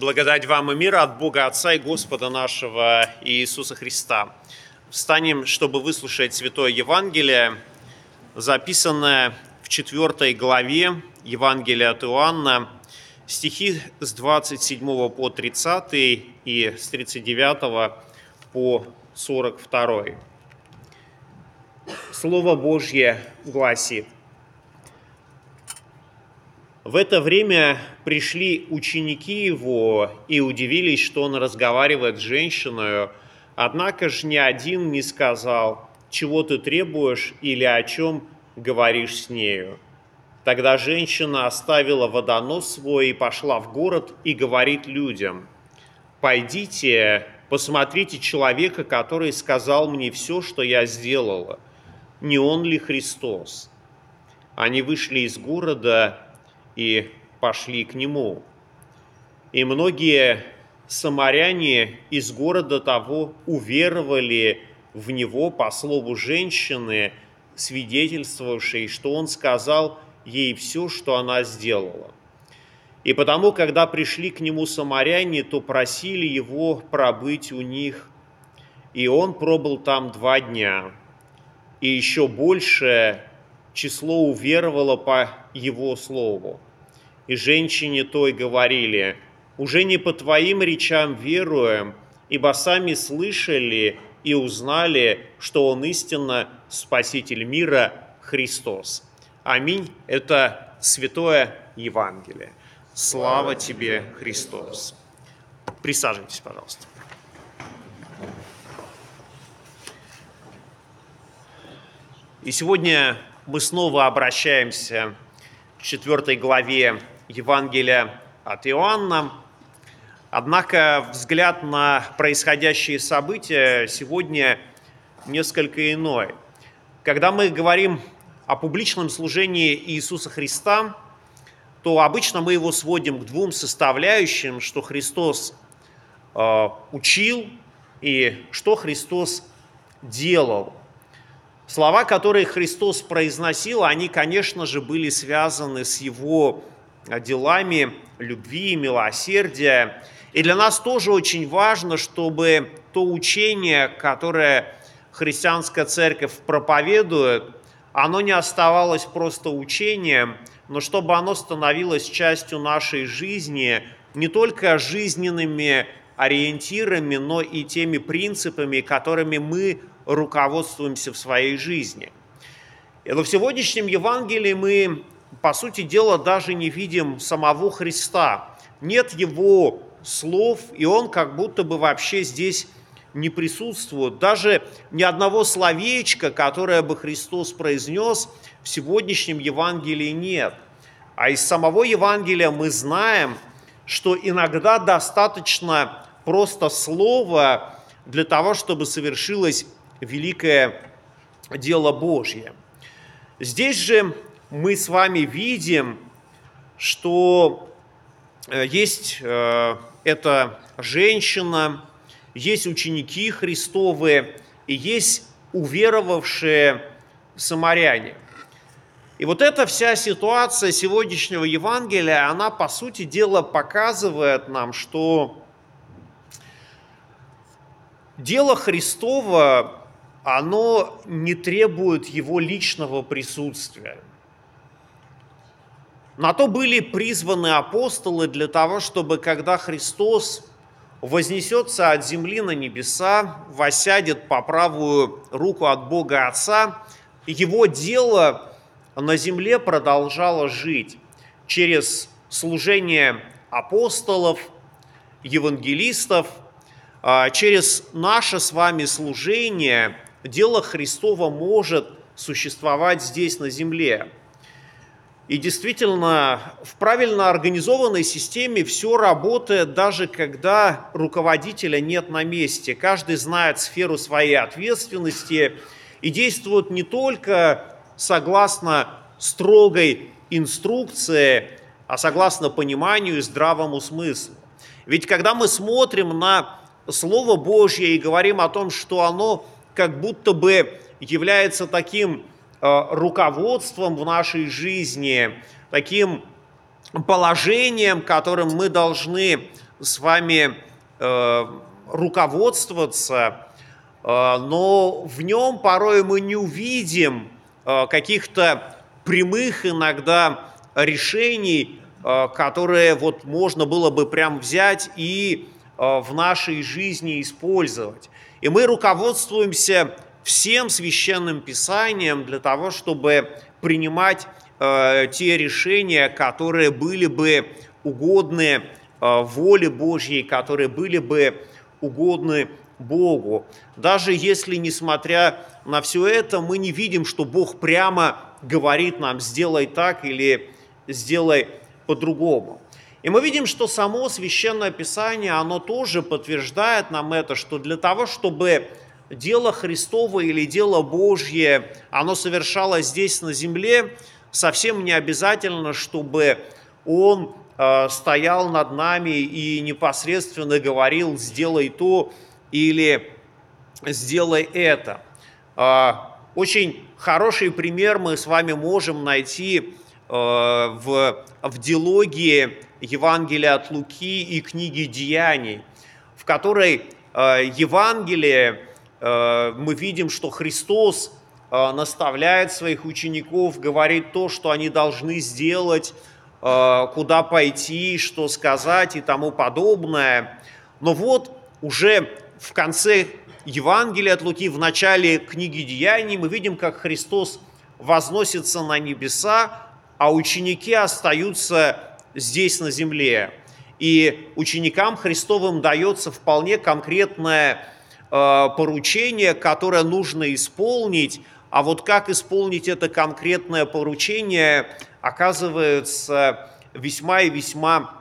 Благодать вам и мир от Бога Отца и Господа нашего Иисуса Христа. Встанем, чтобы выслушать Святое Евангелие, записанное в 4 главе Евангелия от Иоанна, стихи с 27 по 30 и с 39 по 42. Слово Божье гласит – в это время пришли ученики его и удивились, что он разговаривает с женщиной, однако же ни один не сказал, чего ты требуешь или о чем говоришь с нею. Тогда женщина оставила водонос свой и пошла в город и говорит людям, «Пойдите, посмотрите человека, который сказал мне все, что я сделала. Не он ли Христос?» Они вышли из города и пошли к нему. И многие самаряне из города того уверовали в него по слову женщины, свидетельствовавшей, что он сказал ей все, что она сделала. И потому, когда пришли к нему самаряне, то просили его пробыть у них, и он пробыл там два дня. И еще больше число уверовало по его слову. И женщине той говорили, уже не по твоим речам веруем, ибо сами слышали и узнали, что Он истинно Спаситель мира Христос. Аминь. Это Святое Евангелие. Слава тебе, Христос. Присаживайтесь, пожалуйста. И сегодня мы снова обращаемся к четвертой главе Евангелия от Иоанна. Однако взгляд на происходящие события сегодня несколько иной. Когда мы говорим о публичном служении Иисуса Христа, то обычно мы его сводим к двум составляющим, что Христос э, учил и что Христос делал – Слова, которые Христос произносил, они, конечно же, были связаны с Его делами любви, милосердия. И для нас тоже очень важно, чтобы то учение, которое христианская церковь проповедует, оно не оставалось просто учением, но чтобы оно становилось частью нашей жизни, не только жизненными ориентирами, но и теми принципами, которыми мы руководствуемся в своей жизни. Но в сегодняшнем Евангелии мы, по сути дела, даже не видим самого Христа. Нет его слов, и он как будто бы вообще здесь не присутствует. Даже ни одного словечка, которое бы Христос произнес, в сегодняшнем Евангелии нет. А из самого Евангелия мы знаем, что иногда достаточно просто слова для того, чтобы совершилось великое дело Божье. Здесь же мы с вами видим, что э, есть э, эта женщина, есть ученики Христовы и есть уверовавшие самаряне. И вот эта вся ситуация сегодняшнего Евангелия, она, по сути дела, показывает нам, что дело Христова оно не требует его личного присутствия. На то были призваны апостолы для того, чтобы когда Христос вознесется от земли на небеса, восядет по правую руку от Бога Отца, его дело на земле продолжало жить через служение апостолов, евангелистов, через наше с вами служение – дело Христово может существовать здесь на земле. И действительно, в правильно организованной системе все работает, даже когда руководителя нет на месте. Каждый знает сферу своей ответственности и действует не только согласно строгой инструкции, а согласно пониманию и здравому смыслу. Ведь когда мы смотрим на Слово Божье и говорим о том, что оно как будто бы является таким э, руководством в нашей жизни, таким положением, которым мы должны с вами э, руководствоваться, э, но в нем порой мы не увидим каких-то прямых иногда решений, которые вот можно было бы прям взять и в нашей жизни использовать. И мы руководствуемся всем священным писанием для того, чтобы принимать э, те решения, которые были бы угодны э, воле Божьей, которые были бы угодны Богу. Даже если, несмотря на все это, мы не видим, что Бог прямо говорит нам «сделай так» или «сделай по-другому». И мы видим, что само Священное Писание, оно тоже подтверждает нам это, что для того, чтобы дело Христово или дело Божье, оно совершалось здесь на земле, совсем не обязательно, чтобы Он э, стоял над нами и непосредственно говорил «сделай то» или «сделай это». Э, очень хороший пример мы с вами можем найти э, в, в диалоге Евангелия от Луки и книги «Деяний», в которой э, Евангелие Э, мы видим, что Христос э, наставляет своих учеников, говорит то, что они должны сделать, куда пойти, что сказать и тому подобное. Но вот уже в конце Евангелия от Луки, в начале книги Деяний, мы видим, как Христос возносится на небеса, а ученики остаются здесь на земле. И ученикам Христовым дается вполне конкретная Э, поручение, которое нужно исполнить, а вот как исполнить это конкретное поручение, оказывается весьма и весьма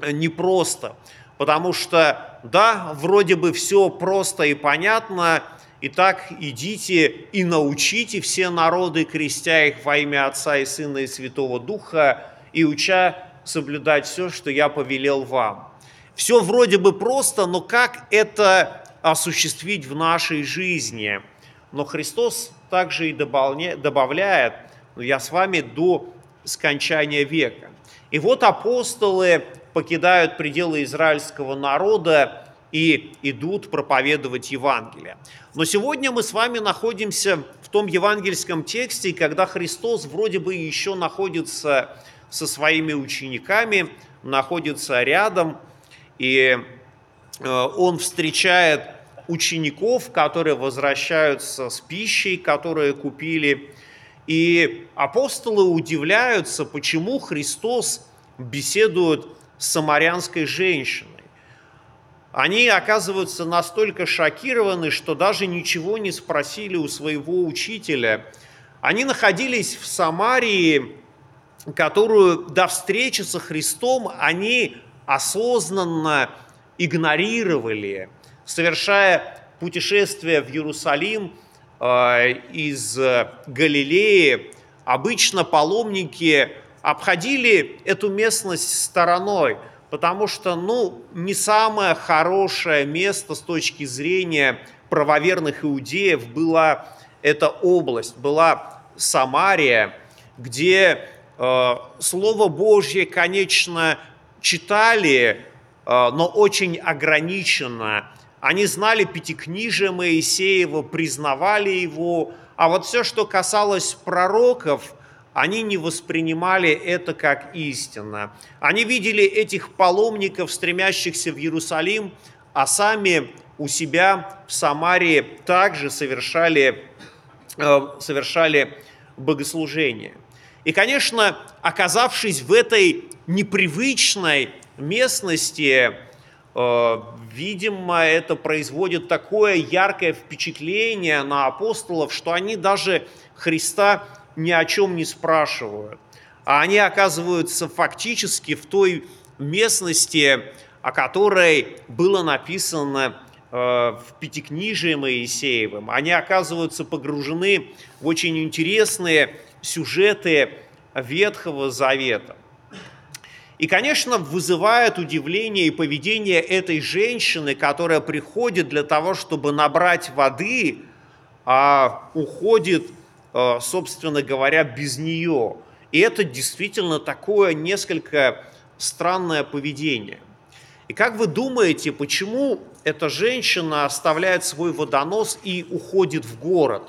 непросто. Потому что, да, вроде бы все просто и понятно, Итак, идите и научите все народы, крестя их во имя Отца и Сына и Святого Духа, и уча соблюдать все, что я повелел вам. Все вроде бы просто, но как это осуществить в нашей жизни. Но Христос также и добавляет, я с вами до скончания века. И вот апостолы покидают пределы израильского народа и идут проповедовать Евангелие. Но сегодня мы с вами находимся в том евангельском тексте, когда Христос вроде бы еще находится со своими учениками, находится рядом, и э, он встречает учеников, которые возвращаются с пищей, которые купили. И апостолы удивляются, почему Христос беседует с самарянской женщиной. Они оказываются настолько шокированы, что даже ничего не спросили у своего учителя. Они находились в Самарии, которую до встречи со Христом они осознанно игнорировали – совершая путешествие в Иерусалим э, из Галилеи, обычно паломники обходили эту местность стороной, потому что, ну, не самое хорошее место с точки зрения правоверных иудеев была эта область, была Самария, где Слово Божье, конечно, читали, э, но очень ограниченно – они знали Пятикнижие Моисеева, признавали его, а вот все, что касалось пророков, они не воспринимали это как истина. Они видели этих паломников, стремящихся в Иерусалим, а сами у себя в Самарии также совершали, э, совершали богослужение. И, конечно, оказавшись в этой непривычной местности, Э, видимо, это производит такое яркое впечатление на апостолов, что они даже Христа ни о чем не спрашивают. А они оказываются фактически в той местности, о которой было написано э, в Пятикнижии Моисеевым. Они оказываются погружены в очень интересные сюжеты Ветхого Завета. И, конечно, вызывает удивление и поведение этой женщины, которая приходит для того, чтобы набрать воды, а уходит, э, собственно говоря, без нее. И это действительно такое несколько странное поведение. И как вы думаете, почему эта женщина оставляет свой водонос и уходит в город?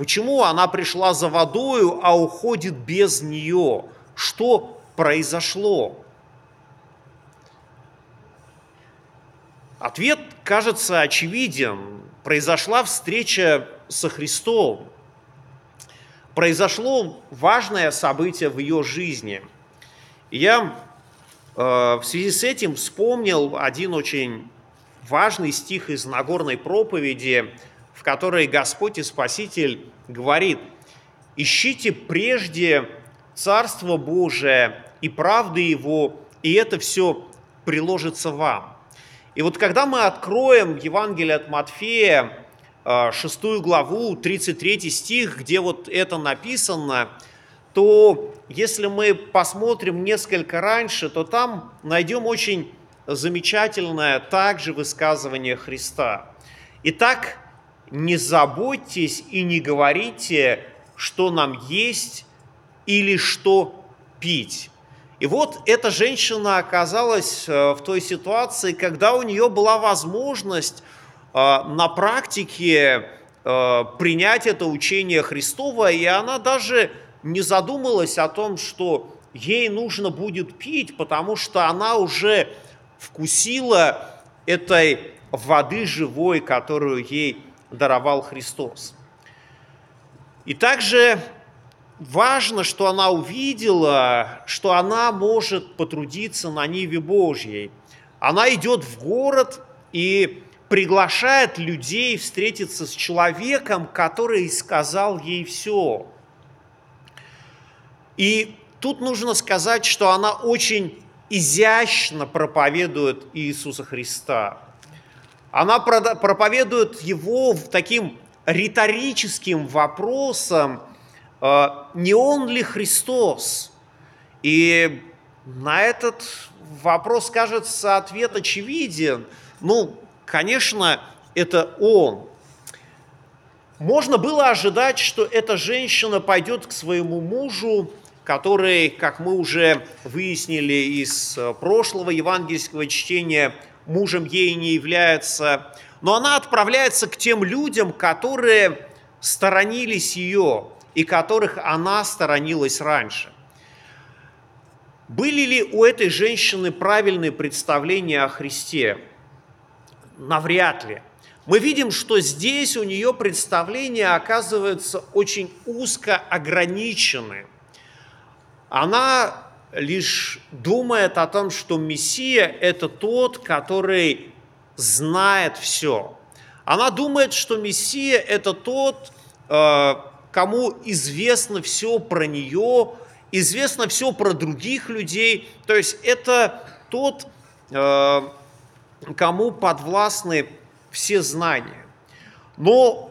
Почему она пришла за водою, а уходит без нее? Что произошло? Ответ кажется очевиден. Произошла встреча со Христом. Произошло важное событие в ее жизни. И я э, в связи с этим вспомнил один очень важный стих из Нагорной проповеди, в которой Господь и Спаситель говорит, «Ищите прежде Царство Божие и правды Его, и это все приложится вам». И вот когда мы откроем Евангелие от Матфея, 6 э, главу, 33 стих, где вот это написано, то если мы посмотрим несколько раньше, то там найдем очень замечательное также высказывание Христа. Итак, не заботьтесь и не говорите, что нам есть или что пить. И вот эта женщина оказалась э, в той ситуации, когда у нее была возможность э, на практике э, принять это учение Христова, и она даже не задумалась о том, что ей нужно будет пить, потому что она уже вкусила этой воды живой, которую ей даровал Христос. И также важно, что она увидела, что она может потрудиться на Ниве Божьей. Она идет в город и приглашает людей встретиться с человеком, который сказал ей все. И тут нужно сказать, что она очень изящно проповедует Иисуса Христа. Она проповедует его таким риторическим вопросом, а, не он ли Христос? И на этот вопрос, кажется, ответ очевиден. Ну, конечно, это он. Можно было ожидать, что эта женщина пойдет к своему мужу, который, как мы уже выяснили из прошлого евангельского чтения, мужем ей не является, но она отправляется к тем людям, которые сторонились ее, и которых она сторонилась раньше. Были ли у этой женщины правильные представления о Христе? Навряд ли. Мы видим, что здесь у нее представления оказываются очень узко ограничены. Она лишь думает о том, что Мессия – это тот, который знает все. Она думает, что Мессия – это тот, э, кому известно все про нее, известно все про других людей. То есть это тот, э, кому подвластны все знания. Но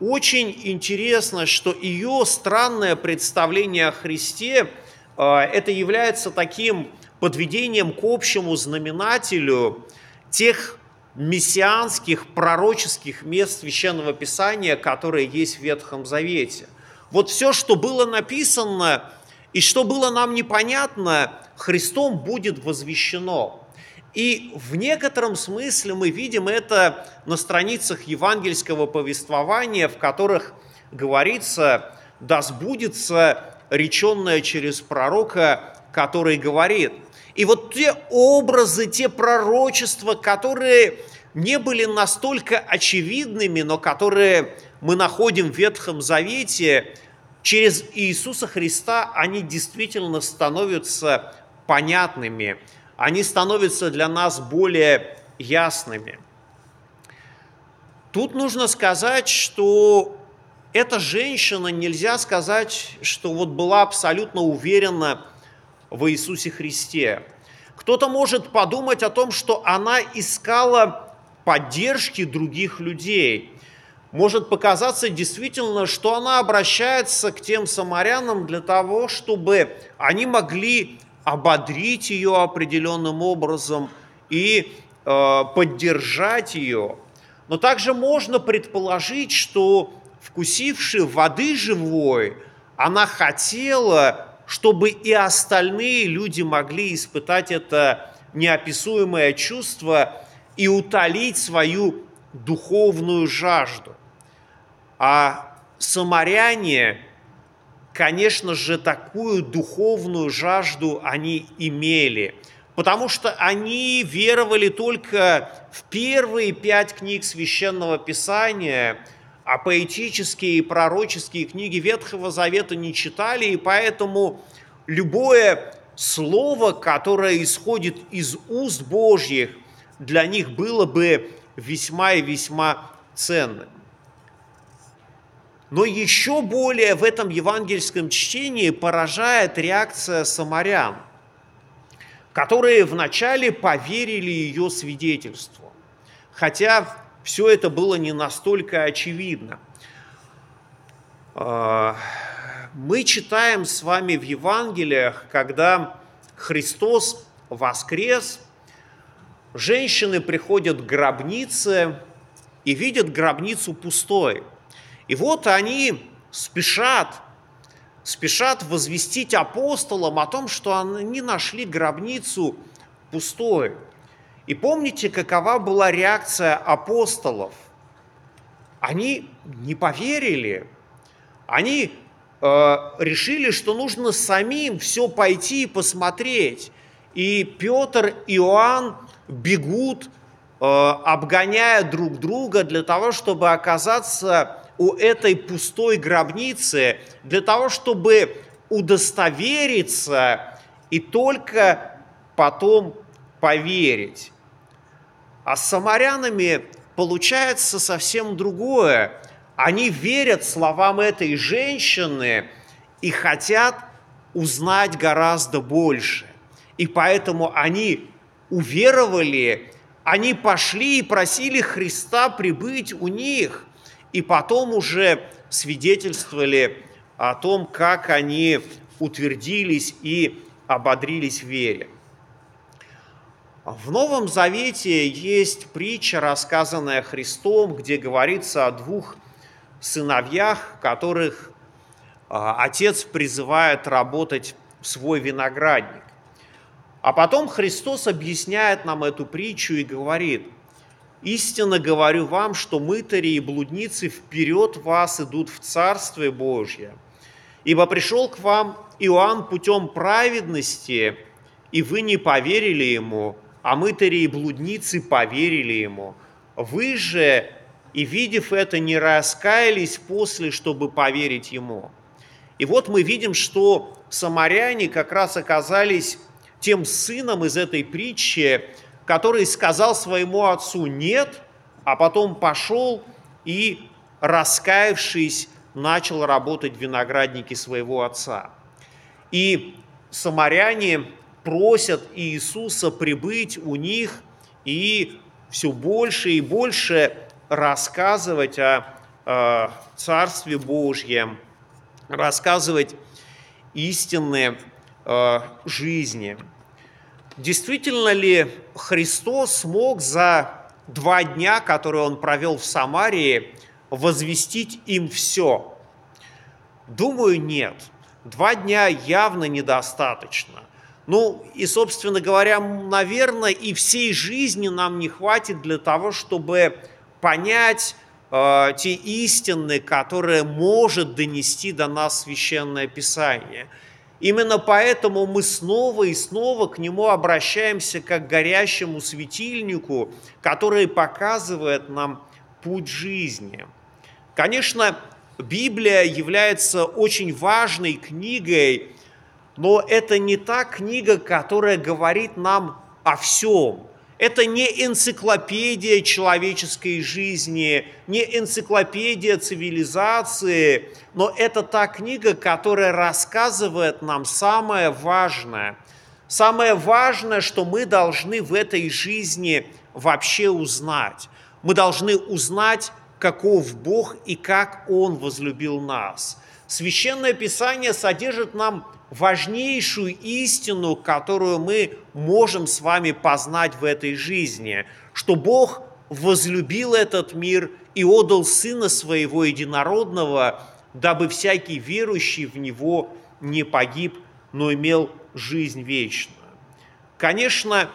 очень интересно, что ее странное представление о Христе это является таким подведением к общему знаменателю тех мессианских, пророческих мест Священного Писания, которые есть в Ветхом Завете. Вот все, что было написано и что было нам непонятно, Христом будет возвещено. И в некотором смысле мы видим это на страницах евангельского повествования, в которых говорится, да сбудется реченное через пророка, который говорит – и вот те образы, те пророчества, которые не были настолько очевидными, но которые мы находим в Ветхом Завете, через Иисуса Христа они действительно становятся понятными, они становятся для нас более ясными. Тут нужно сказать, что эта женщина, нельзя сказать, что вот была абсолютно уверена в Иисусе Христе. Кто-то может подумать о том, что она искала поддержки других людей. Может показаться действительно, что она обращается к тем самарянам для того, чтобы они могли ободрить ее определенным образом и э, поддержать ее. Но также можно предположить, что вкусивши воды живой, она хотела чтобы и остальные люди могли испытать это неописуемое чувство и утолить свою духовную жажду. А самаряне, конечно же, такую духовную жажду они имели, потому что они веровали только в первые пять книг Священного Писания, а поэтические и пророческие книги Ветхого Завета не читали, и поэтому любое слово, которое исходит из уст Божьих, для них было бы весьма и весьма ценным. Но еще более в этом евангельском чтении поражает реакция самарян, которые вначале поверили ее свидетельству, хотя все это было не настолько очевидно. А, мы читаем с вами в Евангелиях, когда Христос воскрес, женщины приходят к гробнице и видят гробницу пустой. И вот они спешат, спешат возвестить апостолам о том, что они нашли гробницу пустой. И помните, какова была реакция апостолов? Они не поверили, они Э, решили, что нужно самим все пойти и посмотреть. И Петр, и Иоанн бегут, э, обгоняя друг друга для того, чтобы оказаться у этой пустой гробницы, для того, чтобы удостовериться и только потом поверить. А с самарянами получается совсем другое. Они верят словам этой женщины и хотят узнать гораздо больше. И поэтому они уверовали, они пошли и просили Христа прибыть у них, и потом уже свидетельствовали о том, как они утвердились и ободрились в вере. В Новом Завете есть притча, рассказанная Христом, где говорится о двух сыновьях, которых а, отец призывает работать в свой виноградник. А потом Христос объясняет нам эту притчу и говорит, «Истинно говорю вам, что мытари и блудницы вперед вас идут в Царствие Божье, ибо пришел к вам Иоанн путем праведности, и вы не поверили ему, а мытари и блудницы поверили ему. Вы же и, видев это, не раскаялись после, чтобы поверить ему. И вот мы видим, что самаряне как раз оказались тем сыном из этой притчи, который сказал своему отцу «нет», а потом пошел и, раскаявшись, начал работать в винограднике своего отца. И самаряне просят Иисуса прибыть у них и все больше и больше рассказывать о, о Царстве Божьем, рассказывать истинные э, жизни. Действительно ли Христос смог за два дня, которые он провел в Самарии, возвестить им все? Думаю, нет. Два дня явно недостаточно. Ну и, собственно говоря, наверное, и всей жизни нам не хватит для того, чтобы понять э, те истины, которые может донести до нас Священное Писание. Именно поэтому мы снова и снова к нему обращаемся как к горящему светильнику, который показывает нам путь жизни. Конечно, Библия является очень важной книгой, но это не та книга, которая говорит нам о всем. Это не энциклопедия человеческой жизни, не энциклопедия цивилизации, но это та книга, которая рассказывает нам самое важное. Самое важное, что мы должны в этой жизни вообще узнать. Мы должны узнать, каков Бог и как Он возлюбил нас. Священное Писание содержит нам важнейшую истину, которую мы можем с вами познать в этой жизни, что Бог возлюбил этот мир и отдал Сына Своего Единородного, дабы всякий верующий в Него не погиб, но имел жизнь вечную. Конечно,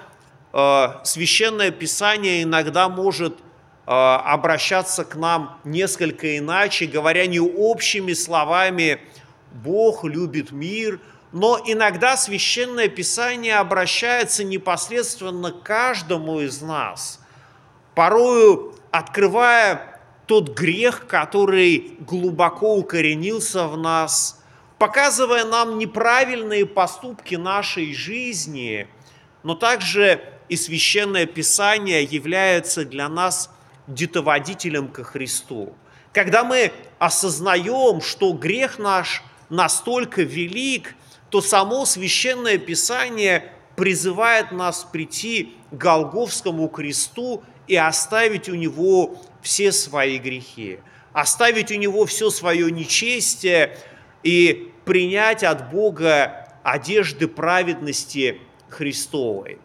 э, Священное Писание иногда может обращаться к нам несколько иначе, говоря не общими словами «Бог любит мир», но иногда Священное Писание обращается непосредственно к каждому из нас, порою открывая тот грех, который глубоко укоренился в нас, показывая нам неправильные поступки нашей жизни, но также и Священное Писание является для нас детоводителем ко Христу. Когда мы осознаем, что грех наш настолько велик, то само Священное Писание призывает нас прийти к Голговскому кресту и оставить у него все свои грехи, оставить у него все свое нечестие и принять от Бога одежды праведности Христовой.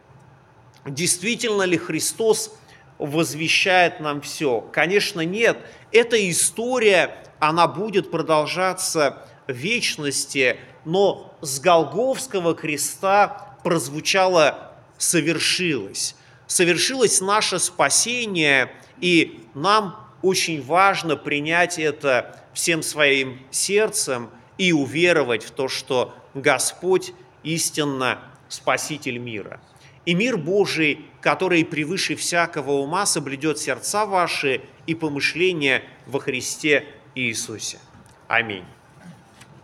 Действительно ли Христос возвещает нам все? Конечно, нет. Эта история, она будет продолжаться в вечности, но с Голговского креста прозвучало «совершилось». Совершилось наше спасение, и нам очень важно принять это всем своим сердцем и уверовать в то, что Господь истинно Спаситель мира. И мир Божий, который превыше всякого ума, соблюдет сердца ваши и помышления во Христе Иисусе. Аминь.